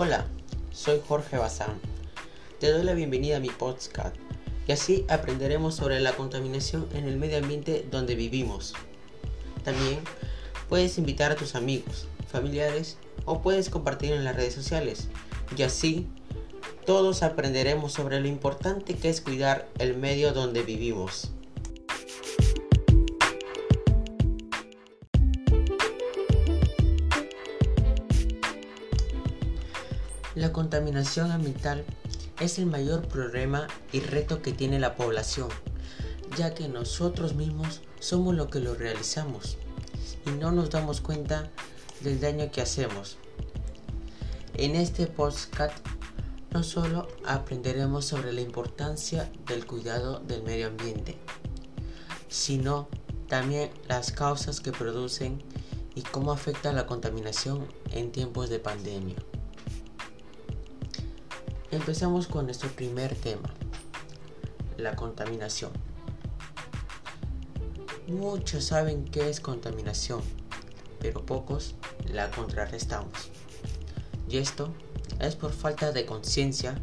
Hola, soy Jorge Bazán. Te doy la bienvenida a mi podcast y así aprenderemos sobre la contaminación en el medio ambiente donde vivimos. También puedes invitar a tus amigos, familiares o puedes compartir en las redes sociales y así todos aprenderemos sobre lo importante que es cuidar el medio donde vivimos. La contaminación ambiental es el mayor problema y reto que tiene la población, ya que nosotros mismos somos lo que lo realizamos y no nos damos cuenta del daño que hacemos. En este podcast no solo aprenderemos sobre la importancia del cuidado del medio ambiente, sino también las causas que producen y cómo afecta la contaminación en tiempos de pandemia. Empezamos con nuestro primer tema, la contaminación. Muchos saben qué es contaminación, pero pocos la contrarrestamos. Y esto es por falta de conciencia,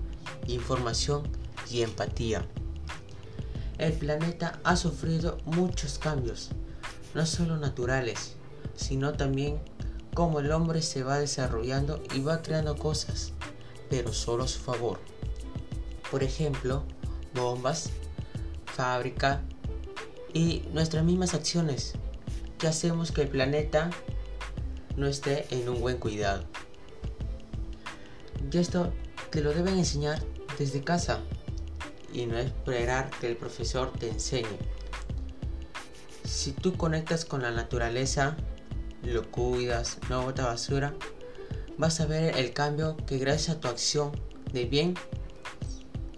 información y empatía. El planeta ha sufrido muchos cambios, no solo naturales, sino también cómo el hombre se va desarrollando y va creando cosas, pero solo a su favor. Por ejemplo, bombas, fábrica y nuestras mismas acciones que hacemos que el planeta no esté en un buen cuidado. Y esto te lo deben enseñar desde casa y no esperar que el profesor te enseñe. Si tú conectas con la naturaleza, lo cuidas, no bota basura, vas a ver el cambio que gracias a tu acción de bien,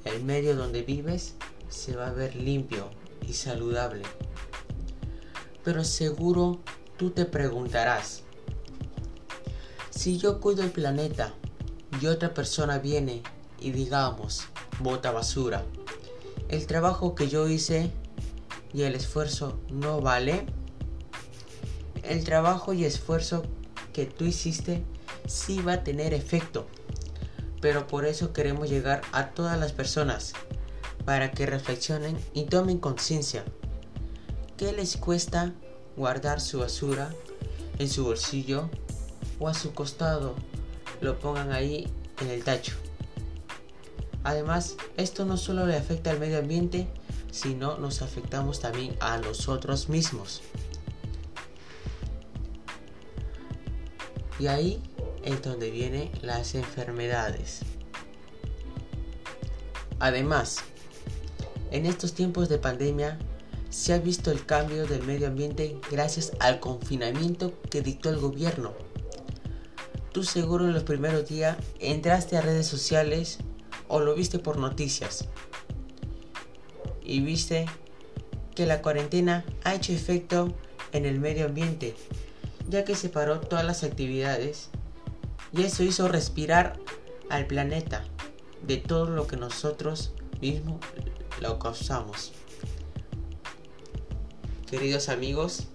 el medio donde vives se va a ver limpio y saludable. Pero seguro tú te preguntarás, si yo cuido el planeta, y otra persona viene y digamos, bota basura, el trabajo que yo hice y el esfuerzo no vale. El trabajo y esfuerzo que tú hiciste sí va a tener efecto, pero por eso queremos llegar a todas las personas para que reflexionen y tomen conciencia. ¿Qué les cuesta guardar su basura en su bolsillo o a su costado lo pongan ahí en el tacho. Además, esto no solo le afecta al medio ambiente, sino nos afectamos también a nosotros mismos. Y ahí es donde vienen las enfermedades. Además, en estos tiempos de pandemia se ha visto el cambio del medio ambiente gracias al confinamiento que dictó el gobierno tú seguro en los primeros días entraste a redes sociales o lo viste por noticias y viste que la cuarentena ha hecho efecto en el medio ambiente, ya que separó todas las actividades y eso hizo respirar al planeta de todo lo que nosotros mismos lo causamos. Queridos amigos,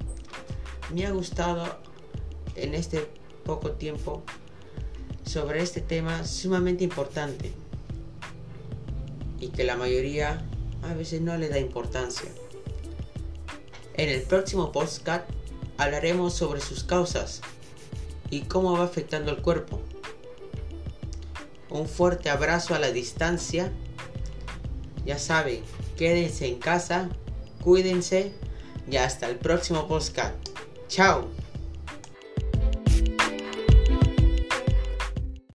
me ha gustado en este poco tiempo sobre este tema sumamente importante y que la mayoría a veces no le da importancia. En el próximo podcast hablaremos sobre sus causas y cómo va afectando el cuerpo. Un fuerte abrazo a la distancia. Ya saben, quédense en casa, cuídense y hasta el próximo podcast. Chao.